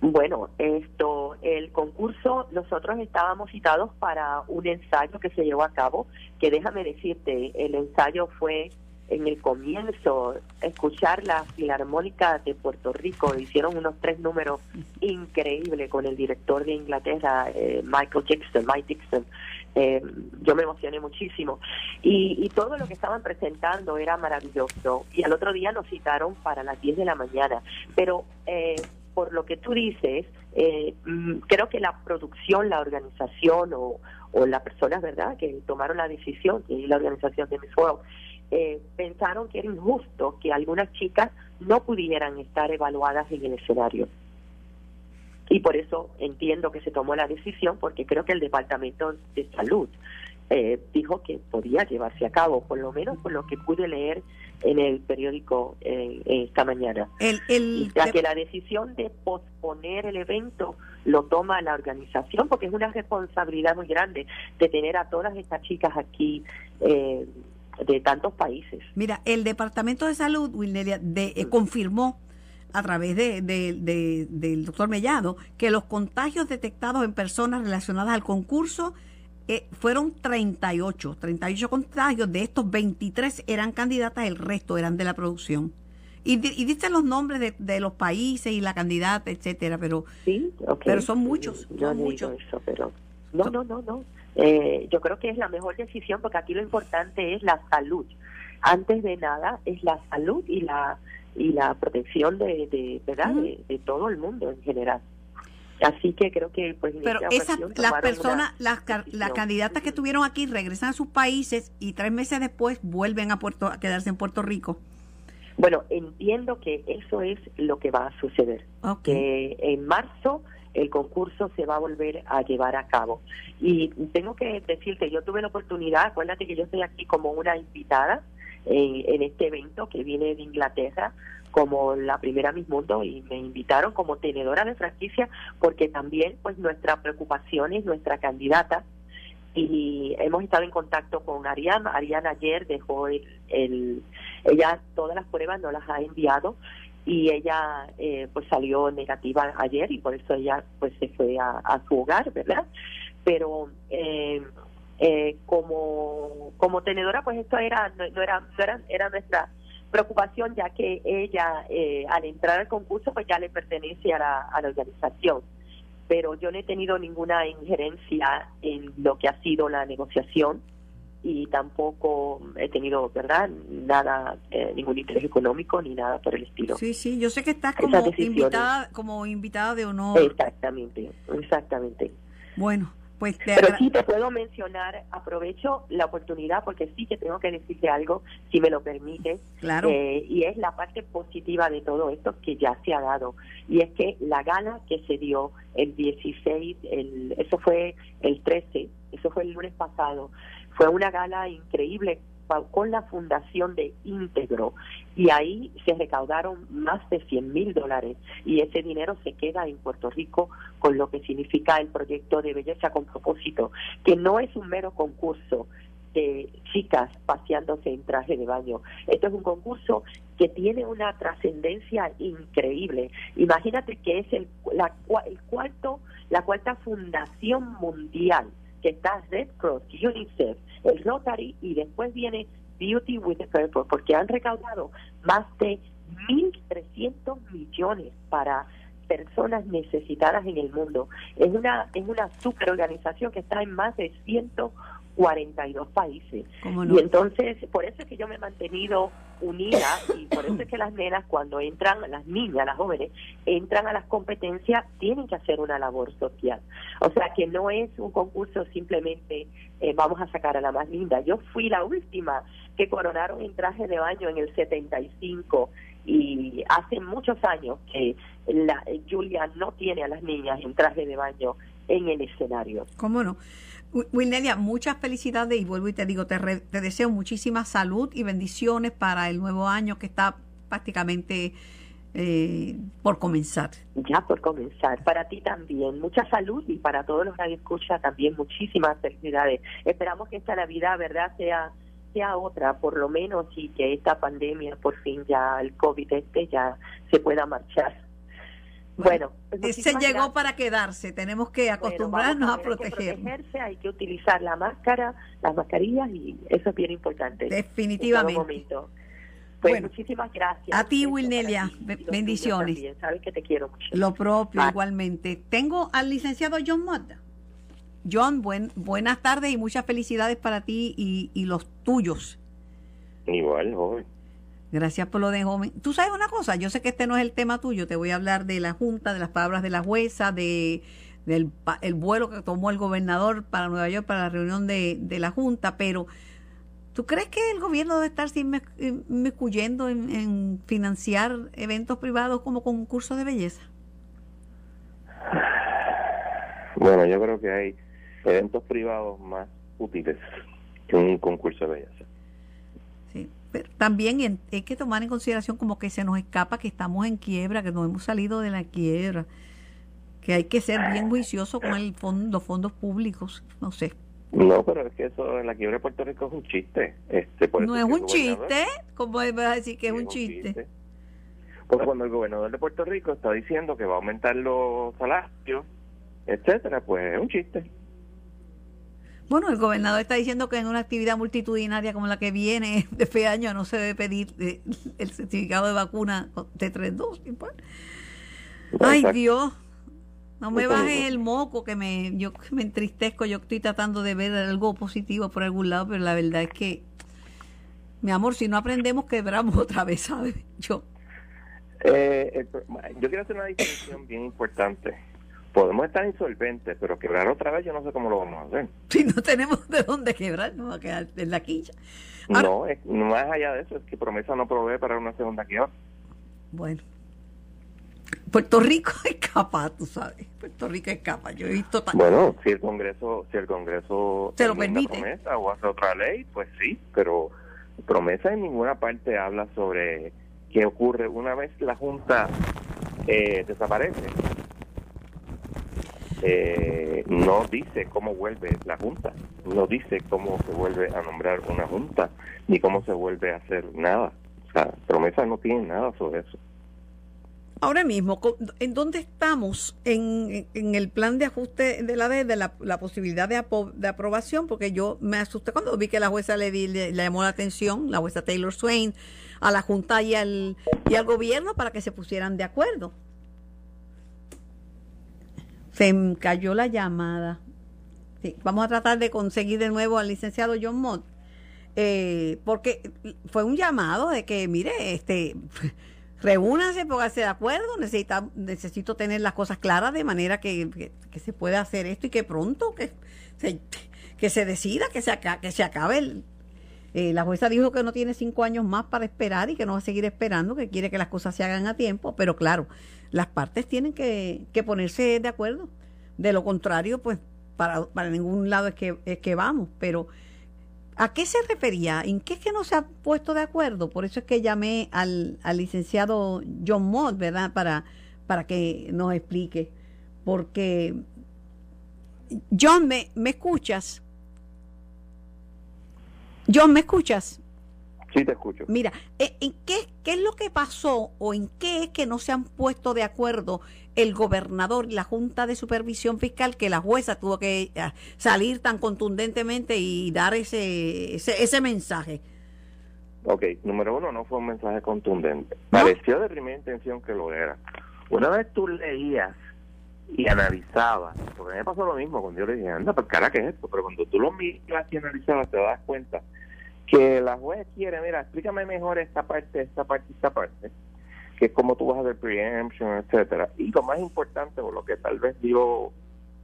S5: Bueno, esto, el concurso, nosotros estábamos citados para un ensayo que se llevó a cabo, que déjame decirte, el ensayo fue en el comienzo, escuchar la Filarmónica de Puerto Rico, hicieron unos tres números increíbles con el director de Inglaterra, eh, Michael Dixon, Mike Dixon. Eh, yo me emocioné muchísimo. Y, y, todo lo que estaban presentando era maravilloso. Y al otro día nos citaron para las 10 de la mañana. Pero eh, por lo que tú dices, eh, mm, creo que la producción, la organización o, o las personas, ¿verdad?, que tomaron la decisión, y la organización de Miss World, eh, pensaron que era injusto que algunas chicas no pudieran estar evaluadas en el escenario. Y por eso entiendo que se tomó la decisión, porque creo que el Departamento de Salud eh, dijo que podía llevarse a cabo, por lo menos por lo que pude leer en el periódico eh, esta mañana.
S2: El, el,
S5: ya que la decisión de posponer el evento lo toma la organización, porque es una responsabilidad muy grande de tener a todas estas chicas aquí. Eh, de tantos países.
S2: Mira, el Departamento de Salud, Wilnelia, de, eh, confirmó a través de, de, del doctor Mellado que los contagios detectados en personas relacionadas al concurso eh, fueron 38, 38 contagios, de estos 23 eran candidatas, el resto eran de la producción. Y, y dicen los nombres de, de, los países y la candidata, etcétera, pero,
S5: sí,
S2: pero son muchos.
S5: Yo
S2: son muchos.
S5: Eso, pero no, no, no, no. Eh, yo creo que es la mejor decisión porque aquí lo importante es la salud. Antes de nada es la salud y la y la protección de, de verdad de todo el mundo en general. Así que creo que pues
S2: Pero esas las personas, las, las candidatas que estuvieron aquí regresan a sus países y tres meses después vuelven a Puerto a quedarse en Puerto Rico.
S5: Bueno, entiendo que eso es lo que va a suceder. Que en marzo el concurso se va a volver a llevar a cabo. Y tengo que decirte, yo tuve la oportunidad, acuérdate que yo estoy aquí como una invitada en, en este evento que viene de Inglaterra como la primera Miss Mundo y me invitaron como tenedora de franquicia porque también pues nuestra preocupación es nuestra candidata y hemos estado en contacto con Ariana. Ariana ayer dejó el, el ella todas las pruebas no las ha enviado y ella eh, pues salió negativa ayer y por eso ella pues se fue a, a su hogar, ¿verdad? Pero eh, Eh, como, como tenedora, pues esto era, no, era, no era, era nuestra preocupación, ya que ella, eh, al entrar al concurso, pues ya le pertenece a la, a la organización. Pero yo no he tenido ninguna injerencia en lo que ha sido la negociación y tampoco he tenido, ¿verdad? Nada, eh, ningún interés económico ni nada por el estilo.
S2: Sí, sí, yo sé que estás como invitada, como invitada de honor.
S5: Exactamente, exactamente.
S2: Bueno, pues
S5: Pero sí te puedo mencionar, aprovecho la oportunidad porque sí que tengo que decirte algo, si me lo permite.
S2: Claro.
S5: Eh, y es la parte positiva de todo esto que ya se ha dado. Y es que la gala que se dio el 16, el, eso fue el 13, eso fue el lunes pasado, fue una gala increíble con la fundación de Íntegro y ahí se recaudaron más de 100 mil dólares y ese dinero se queda en Puerto Rico con lo que significa el proyecto de belleza con propósito, que no es un mero concurso de chicas paseándose en traje de baño. Esto es un concurso que tiene una trascendencia increíble. Imagínate que es el, la, el cuarto, la cuarta fundación mundial que está Red Cross, UNICEF, el Rotary y después viene Beauty with the Purple, porque han recaudado más de 1.300 millones para personas necesitadas en el mundo. Es una es una superorganización que está en más de 100 42 países. Y entonces, por eso es que yo me he mantenido unida y por eso es que las nenas cuando entran, las niñas, las jóvenes, entran a las competencias, tienen que hacer una labor social. O sea, que no es un concurso simplemente eh, vamos a sacar a la más linda. Yo fui la última que coronaron en traje de baño en el 75 y hace muchos años que la, Julia no tiene a las niñas en traje de baño en el escenario.
S2: ¿Cómo no? Wilnelia, muchas felicidades y vuelvo y te digo, te, te, deseo muchísima salud y bendiciones para el nuevo año que está prácticamente eh, por comenzar.
S5: Ya por comenzar. Para ti también, mucha salud y para todos los que escucha también muchísimas felicidades. Esperamos que esta Navidad, ¿verdad?, sea sea otra, por lo menos, y que esta pandemia, por fin ya el COVID este ya se pueda marchar bueno,
S2: pues se llegó para quedarse, tenemos que acostumbrarnos a, proteger.
S5: protegerse, hay que utilizar la máscara, las mascarillas y eso es bien importante.
S2: Definitivamente.
S5: Pues muchísimas gracias.
S2: A ti, Wilnelia, bendiciones.
S5: sabes que te quiero mucho.
S2: Lo propio, igualmente. Tengo al licenciado John Mota. John, buen, buenas tardes y muchas felicidades para ti y, y los tuyos.
S6: Igual, joven.
S2: Gracias por lo de joven. Tú sabes una cosa, yo sé que este no es el tema tuyo, te voy a hablar de la Junta, de las palabras de la jueza, de del el vuelo que tomó el gobernador para Nueva York para la reunión de, la Junta, pero ¿tú crees que el gobierno debe estar inmiscuyendo en, en financiar eventos privados como concursos de belleza?
S6: Bueno, yo creo que hay eventos privados más útiles que un concurso de belleza
S2: también hay que tomar en consideración como que se nos escapa que estamos en quiebra, que no hemos salido de la quiebra, que hay que ser bien juicioso con el fondo, los fondos públicos, no sé.
S6: No, pero es que eso en la quiebra de Puerto Rico es un chiste. Este,
S2: no es un chiste, ¿cómo vas a decir que es, un chiste?
S6: Porque cuando el gobernador de Puerto Rico está diciendo que va a aumentar los salarios, etcétera, pues es un chiste.
S2: Bueno, el gobernador está diciendo que en una actividad multitudinaria como la que viene de este año no se debe pedir eh, el certificado de vacuna de tres dosis. Pues. Ay, Dios. No me bajes el moco que me yo me entristezco, yo estoy tratando de ver algo positivo por algún lado, pero la verdad es que mi amor, si no aprendemos quebramos otra vez, ¿sabes? Yo
S6: eh, yo quiero hacer una distinción bien importante podemos estar insolventes, pero quebrar otra vez yo no sé cómo lo vamos a hacer.
S2: Si no tenemos de dónde quebrar, nos va a quedar en la quilla.
S6: no, es, más allá de eso, es que promesa no provee para una segunda quiebra.
S2: Bueno. Puerto Rico es capaz, tú sabes. Puerto Rico es capaz. Yo he visto
S6: Bueno, si el Congreso, si el Congreso
S2: se lo permite
S6: promesa o hace otra ley, pues sí, pero promesa en ninguna parte habla sobre qué ocurre una vez la Junta eh, desaparece eh, no dice cómo vuelve la Junta, no dice cómo se vuelve a nombrar una Junta, ni cómo se vuelve a hacer nada. O sea, promesa no tiene nada sobre eso.
S2: Ahora mismo, ¿en dónde estamos en, el plan de ajuste de la de la, posibilidad de, de, aprobación? Porque yo me asusté cuando vi que la jueza le, le, llamó la atención, la jueza Taylor Swain, a la Junta y al, y al gobierno para que se pusieran de acuerdo. Se cayó la llamada. vamos a tratar de conseguir de nuevo al licenciado John Mott. Eh, porque fue un llamado de que, mire, este reúnanse, pónganse de acuerdo, necesita, necesito tener las cosas claras de manera que, se pueda hacer esto y que pronto que se, que se decida, que se, que se acabe el... Eh, la jueza dijo que no tiene cinco años más para esperar y que no va a seguir esperando, que quiere que las cosas se hagan a tiempo, pero claro, las partes tienen que, ponerse de acuerdo. De lo contrario, pues para, ningún lado es que, es que vamos, pero ¿A qué se refería? ¿En qué es que no se ha puesto de acuerdo? Por eso es que llamé al, licenciado John Mott, ¿verdad? Para, para que nos explique. Porque, John, ¿me, me escuchas? John, ¿me escuchas?
S6: Sí, te escucho.
S2: Mira, eh, ¿en qué, qué es lo que pasó o en qué es que no se han puesto de acuerdo el gobernador y la Junta de Supervisión Fiscal que la jueza tuvo que eh, salir tan contundentemente y dar ese, ese, mensaje?
S6: Ok, número uno, no fue un mensaje contundente. Pareció de primera intención que lo era. Una vez tú leías y analizabas, porque a mí me pasó lo mismo cuando yo le dije, anda, pues cara, ¿qué es esto? Pero cuando tú lo miras y analizabas, te das cuenta que la juez quiere, mira, explícame mejor esta parte, esta parte, esta parte, que es como tú vas a hacer preemption, etcétera. Y lo más importante, o lo que tal vez dio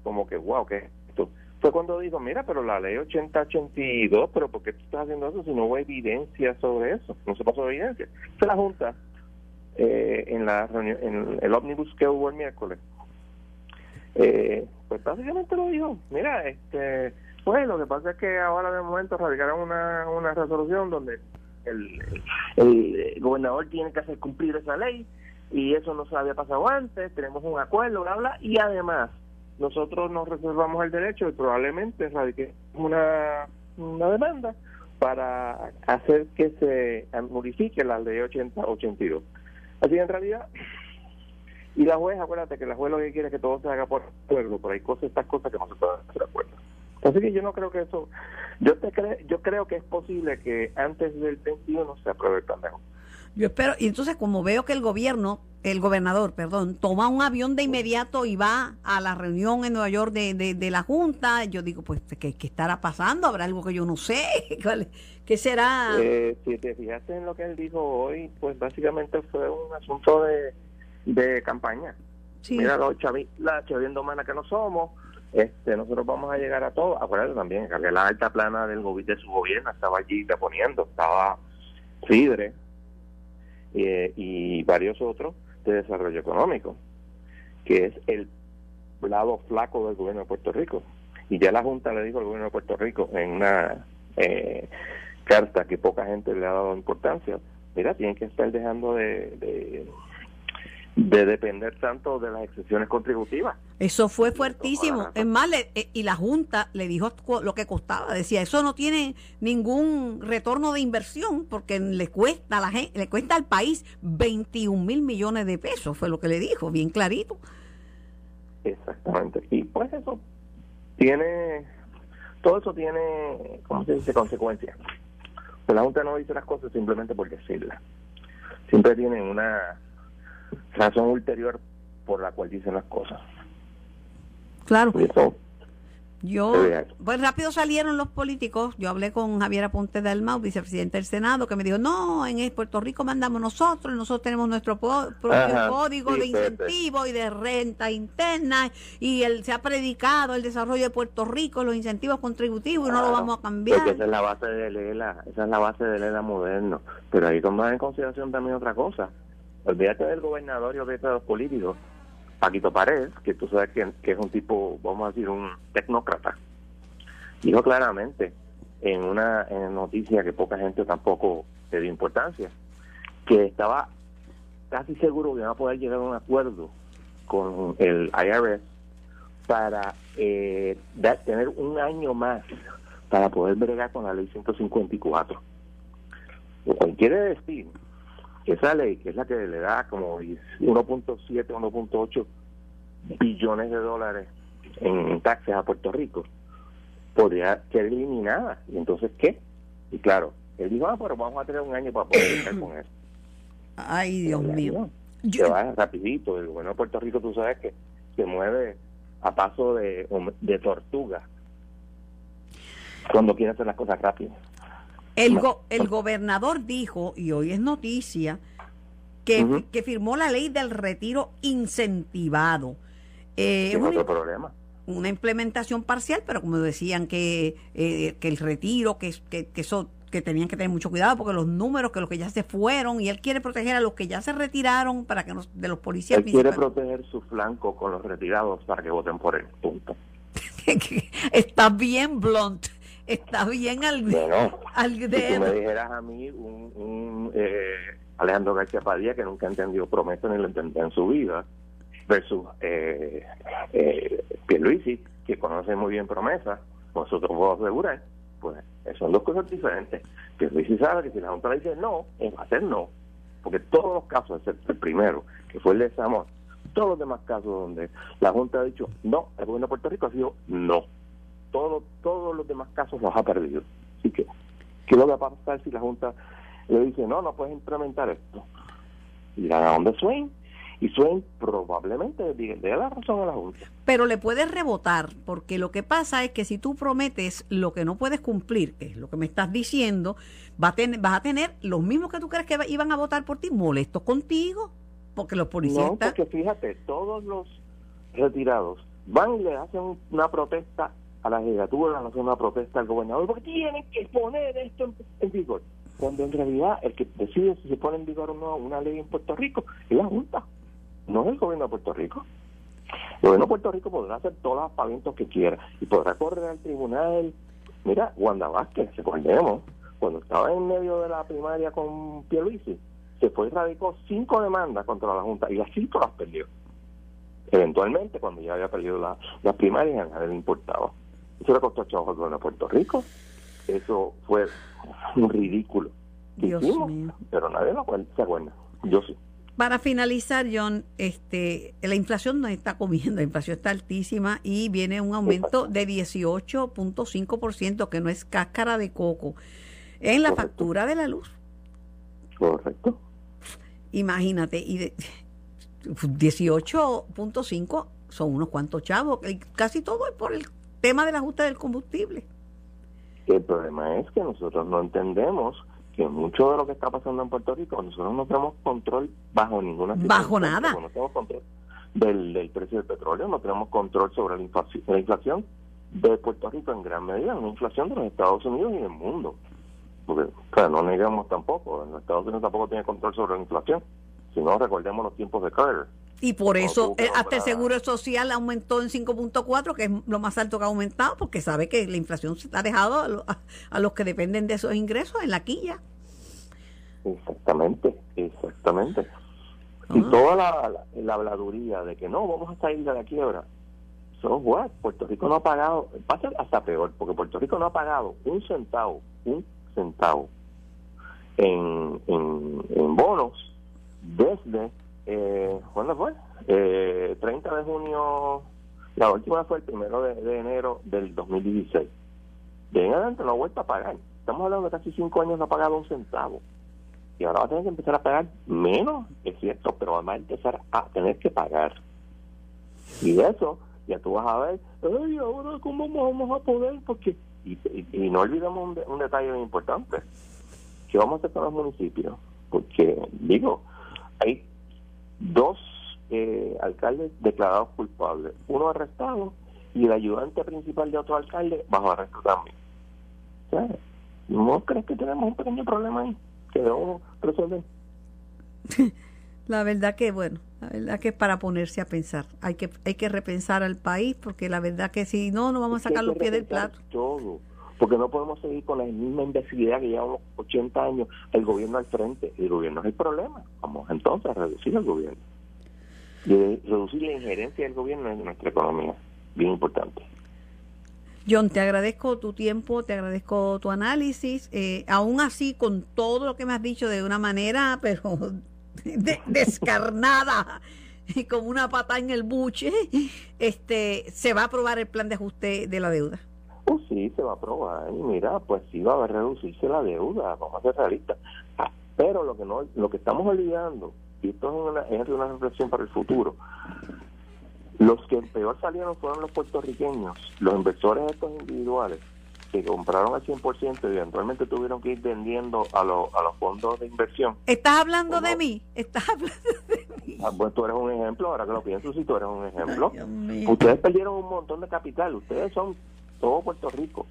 S6: como que, wow, ¿qué es esto? Fue cuando dijo, mira, pero la ley 8082, pero ¿por qué tú estás haciendo eso si no hubo evidencia sobre eso? No se pasó evidencia. Se la Junta, eh, en la reunión, en el ómnibus que hubo el miércoles, eh, pues básicamente lo dijo, mira, este pues lo que pasa es que ahora de momento radicaron una, una resolución donde el, el, gobernador tiene que hacer cumplir esa ley y eso no se había pasado antes, tenemos un acuerdo, bla, bla, y además nosotros nos reservamos el derecho y probablemente radiquemos una, una demanda para hacer que se modifique la ley 80-82. Así que en realidad, y la juez, acuérdate que la juez lo que quiere es que todo se haga por acuerdo, pero hay cosas, estas cosas que no se pueden hacer acuerdo. Así que yo no creo que eso, yo te creo, yo creo que es posible que antes del 21 se apruebe el plan
S2: Yo espero, y entonces como veo que el gobierno, el gobernador, perdón, toma un avión de inmediato y va a la reunión en Nueva York de, de, la Junta, yo digo, pues, ¿qué, estará pasando? ¿Habrá algo que yo no sé? ¿Qué será?
S6: Eh, si te fijaste en lo que él dijo hoy, pues básicamente fue un asunto de, de campaña. Mira, los chavi, la chaviendomana que no somos, este, nosotros vamos a llegar a todo. Acuérdate también que la alta plana del de su gobierno estaba allí reponiendo, estaba FIDRE eh, y varios otros de desarrollo económico, que es el lado flaco del gobierno de Puerto Rico. Y ya la Junta le dijo al gobierno de Puerto Rico en una eh, carta que poca gente le ha dado importancia, mira, tienen que estar dejando de de depender tanto de las excepciones contributivas.
S2: Eso fue fuertísimo. Es más, eh, y la Junta le dijo lo que costaba. Decía, eso no tiene ningún retorno de inversión porque le cuesta a la gente, le cuesta al país 21 mil millones de pesos, fue lo que le dijo, bien clarito.
S6: Exactamente. Y pues eso tiene, todo eso tiene, ¿cómo se dice?, consecuencias. Pues la Junta no dice las cosas simplemente por decirlas. Siempre tiene una razón ulterior por la cual dicen las cosas.
S2: Claro. yo, pues rápido salieron los políticos. Yo hablé con Javier Aponte Dalmau, vicepresidente del Senado, que me dijo: No, en Puerto Rico mandamos nosotros, nosotros tenemos nuestro propio código de incentivos y de renta interna, y él se ha predicado el desarrollo de Puerto Rico, los incentivos contributivos, y no lo vamos a cambiar.
S6: esa es la base de Lela, esa es la base de Lela moderno. Pero ahí tomar en consideración también otra cosa Olvídate del gobernador y olvídate de los políticos. Paquito Paredes, que tú sabes que, es un tipo, vamos a decir, un tecnócrata, dijo claramente en una noticia que poca gente tampoco le dio importancia, que estaba casi seguro que iba a poder llegar a un acuerdo con el IRS para eh, tener un año más para poder bregar con la ley 154. Lo cual quiere decir esa ley, que es la que le da como 1.7, 1.8 billones de dólares en taxes a Puerto Rico, podría ser eliminada. ¿Y entonces qué? Y claro, él dijo, ah, pero vamos a tener un año para poder estar con eso.
S2: Ay, Dios mío.
S6: Se va rapidito. El gobierno de Puerto Rico, tú sabes que se mueve a paso de, de tortuga cuando quiere hacer las cosas rápidas.
S2: El, el gobernador dijo, y hoy es noticia, que, que firmó la ley del retiro incentivado.
S6: Eh, es otro problema.
S2: Una implementación parcial, pero como decían que, eh, que el retiro, que, que, que eso que tenían que tener mucho cuidado porque los números que los que ya se fueron y él quiere proteger a los que ya se retiraron para que de los policías
S6: él quiere proteger su flanco con los retirados para que voten por él punto
S2: está bien blunt está bien al,
S6: bueno, al Si tú me dijeras a mí un, eh, Alejandro García Padilla que nunca entendió promesa ni lo entendió en su vida versus eh, eh, Pierluisi que conoce muy bien promesa nosotros podemos asegurar pues son dos cosas diferentes. Que Luis sabe que si la Junta le dice no, es hacer no. Porque todos los casos, excepto el primero, que fue el de Samor, todos los demás casos donde la Junta ha dicho no, el gobierno de Puerto Rico ha sido no. Todos, todos los demás casos los ha perdido. Así que, ¿qué es lo que va a pasar si la Junta le dice no, no puedes implementar esto? Y a dónde Swain y Swain probablemente dé la razón a la Junta.
S2: Pero le puedes rebotar, porque lo que pasa es que si tú prometes lo que no puedes cumplir, que es lo que me estás diciendo, va a tener, vas a tener los mismos que tú crees que iban a votar por ti molestos contigo, porque los policías...
S6: No, porque fíjate, todos los retirados van y le hacen una protesta a la legislatura, le hacen una protesta al gobernador, porque tienen que poner esto en, en vigor. Cuando en realidad el que decide si se pone en vigor o no una ley en Puerto Rico es la Junta no es el gobierno de Puerto Rico. El gobierno de Puerto Rico podrá hacer todos los pavientos que quiera y podrá correr al tribunal. Mira, Wanda Vázquez, recordemos, cuando estaba en medio de la primaria con Pierluisi, se fue y radicó cinco demandas contra la Junta y las cinco las perdió. Eventualmente, cuando ya había perdido las la primarias, a nadie le importaba. Eso le costó gobierno de Puerto Rico. Eso fue un ridículo.
S2: Dios mío.
S6: Pero nadie lo se acuerda. Yo sí.
S2: Para finalizar, John, este, la inflación no está comiendo, la inflación está altísima y viene un aumento de 18.5%, que no es cáscara de coco, en la factura de la luz.
S6: Correcto.
S2: Imagínate, y 18.5 son unos cuantos chavos, casi todo es por el tema del ajuste del combustible.
S6: El problema es que nosotros no entendemos que mucho de lo que está pasando en Puerto Rico, nosotros no tenemos control bajo ninguna
S2: Bajo nada.
S6: No tenemos control del, precio del petróleo, no tenemos control sobre la inflación, la inflación de Puerto Rico en gran medida, la inflación de los Estados Unidos y del mundo. Porque, no negamos tampoco, los Estados Unidos tampoco tiene control sobre la inflación. Si no, recordemos los tiempos de Carter.
S2: Y por eso eh, hasta el seguro social aumentó en 5.4, que es lo más alto que ha aumentado, porque sabe que la inflación se ha dejado a, los que dependen de esos ingresos en la quilla.
S6: Exactamente, exactamente. Y ah. toda la, habladuría de que no, vamos a salir de la quiebra. So what? Puerto Rico no ha pagado, va a ser hasta peor, porque Puerto Rico no ha pagado un centavo, un centavo en, en, en bonos desde eh, ¿cuándo fue? Eh, 30 de junio, la última fue el primero de, enero del 2016. De en adelante no ha vuelto a pagar. Estamos hablando de casi cinco años no ha pagado un centavo. Y ahora va a tener que empezar a pagar menos, es cierto, pero va a empezar a tener que pagar. Y de eso, ya tú vas a ver, ay, ahora cómo vamos a poder, porque... Y, no olvidemos un, un detalle importante, que vamos a hacer con los municipios, porque, digo, hay dos eh, alcaldes declarados culpables, uno arrestado y el ayudante principal de otro alcalde bajo arresto también. ¿No crees que tenemos un pequeño problema ahí que debemos resolver?
S2: La verdad que, bueno, la verdad que es para ponerse a pensar. Hay que hay que repensar al país porque la verdad que si no, no vamos a sacar los pies del plato.
S6: Todo, porque no podemos seguir con la misma imbecilidad que llevamos 80 años el gobierno al frente. El gobierno es el problema. Vamos entonces a reducir el gobierno. Reducir la injerencia del gobierno en nuestra economía. Bien importante.
S2: John, te agradezco tu tiempo, te agradezco tu análisis. Eh, aún así, con todo lo que me has dicho de una manera, pero descarnada, como una pata en el buche, este, se va a aprobar el plan de ajuste de la deuda.
S6: Oh, sí, se va a aprobar. Y mira, pues sí va a reducirse la deuda, vamos a ser realistas. Ah, pero lo que no, lo que estamos olvidando, y esto es una, es una reflexión para el futuro, los que peor salieron fueron los puertorriqueños, los inversores estos individuales que compraron al 100% y eventualmente tuvieron que ir vendiendo a, los a los fondos de inversión.
S2: ¿Estás hablando de mí? ¿Estás hablando de mí?
S6: Ah, pues tú eres un ejemplo, ahora que lo pienso, si tú eres un ejemplo. ustedes perdieron un montón de capital, ustedes son todo Puerto Rico.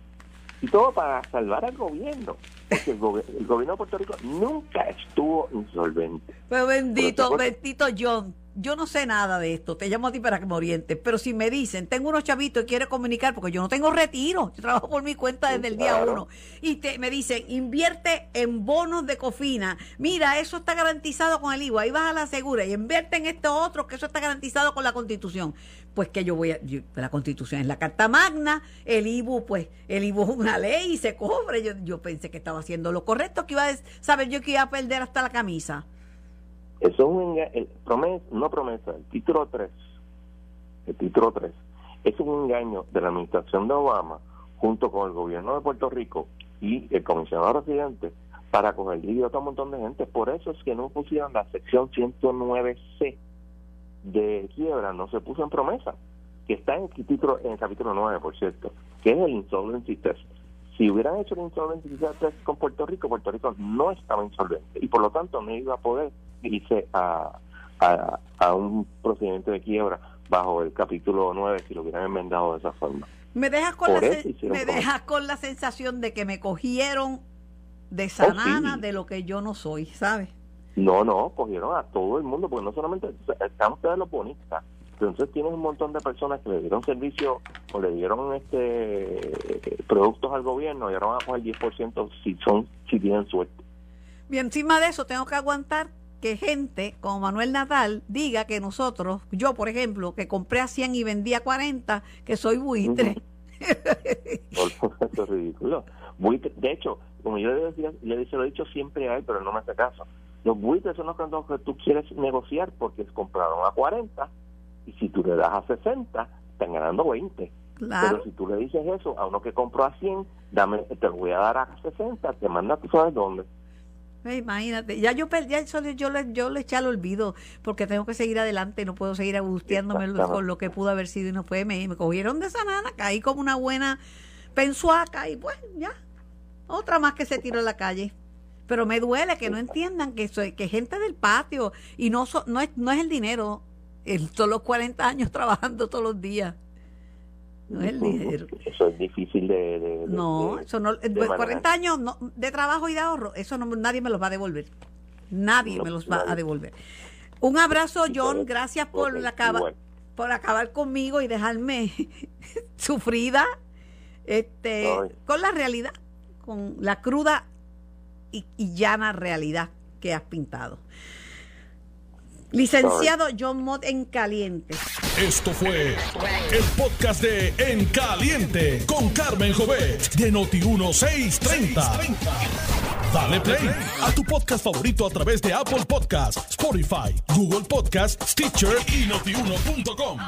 S6: Y todo para salvar al gobierno. Porque el, gobierno de Puerto Rico nunca estuvo insolvente.
S2: Pero bendito, bendito John yo no sé nada de esto, te llamo a ti para que me orientes, pero si me dicen, tengo unos chavitos y quiere comunicar, porque yo no tengo retiro, yo trabajo por mi cuenta desde el día uno, y te, me dicen, invierte en bonos de cofina, mira, eso está garantizado con el IVA, ahí vas a la segura, y invierte en esto otro, que eso está garantizado con la constitución. Pues que yo voy a, la constitución es la carta magna, el IBU, pues, el IBU es una ley y se cobre. Yo, yo pensé que estaba haciendo lo correcto, que iba a saber yo que iba a perder hasta la camisa.
S6: Eso es un engaño, promesa, no promesa, el título 3, el título 3, es un engaño de la administración de Obama junto con el gobierno de Puerto Rico y el comisionado residente para coger y otro montón de gente. Por eso es que no pusieron la sección 109C de quiebra, no se puso en promesa, que está en el, título, en el capítulo 9, por cierto, que es el insolvency test. Si hubieran hecho el insolvency test con Puerto Rico, Puerto Rico no estaba insolvente y por lo tanto no iba a poder irse a, a, un procedimiento de quiebra bajo el capítulo 9 si lo hubieran enmendado de esa forma.
S2: Me dejas con, la, me dejas con la sensación de que me cogieron de oh, sanana de lo que yo no soy, ¿sabes?
S6: No, no, cogieron a todo el mundo, porque no solamente están ustedes los bonistas, entonces tienes un montón de personas que le dieron servicio o le dieron este productos al gobierno y ahora van a coger 10% si son si tienen suerte.
S2: Bien, encima de eso tengo que aguantar que gente como Manuel Natal diga que nosotros, yo por ejemplo, que compré a 100 y vendí a 40, que soy buitre.
S6: Es ridículo. de hecho, como yo le, decía, le lo he dicho siempre a él, pero no me hace caso. Los buitres son los que tú quieres negociar porque compraron a 40 y si tú le das a 60, están ganando 20. Pero si tú le dices eso a uno que compró a 100, dame, te lo voy a dar a 60, te manda tú sabes dónde.
S2: Imagínate, ya yo ya eso yo le, yo le eché al olvido porque tengo que seguir adelante, no puedo seguir angustiándome con lo que pudo haber sido y no fue. Me, me cogieron de esa nana, caí como una buena pensuaca y pues ya, otra más que se tiró en la calle. Pero me duele que no entiendan que soy que gente del patio y no no es no es el dinero, son los 40 años trabajando todos los días. No es el dinero.
S6: Eso es difícil de...
S2: no, eso no... 40 años de trabajo y de ahorro, eso no, nadie me los va a devolver. Nadie me los va a devolver. Un abrazo, John. Gracias por, acabar, por acabar conmigo y dejarme sufrida este, con la realidad, con la cruda y llana realidad que has pintado. Licenciado John Mott en Caliente.
S1: Esto fue el podcast de En Caliente con Carmen Jovet de Noti1630. Dale play a tu podcast favorito a través de Apple Podcasts, Spotify, Google Podcasts, Stitcher y notiuno.com.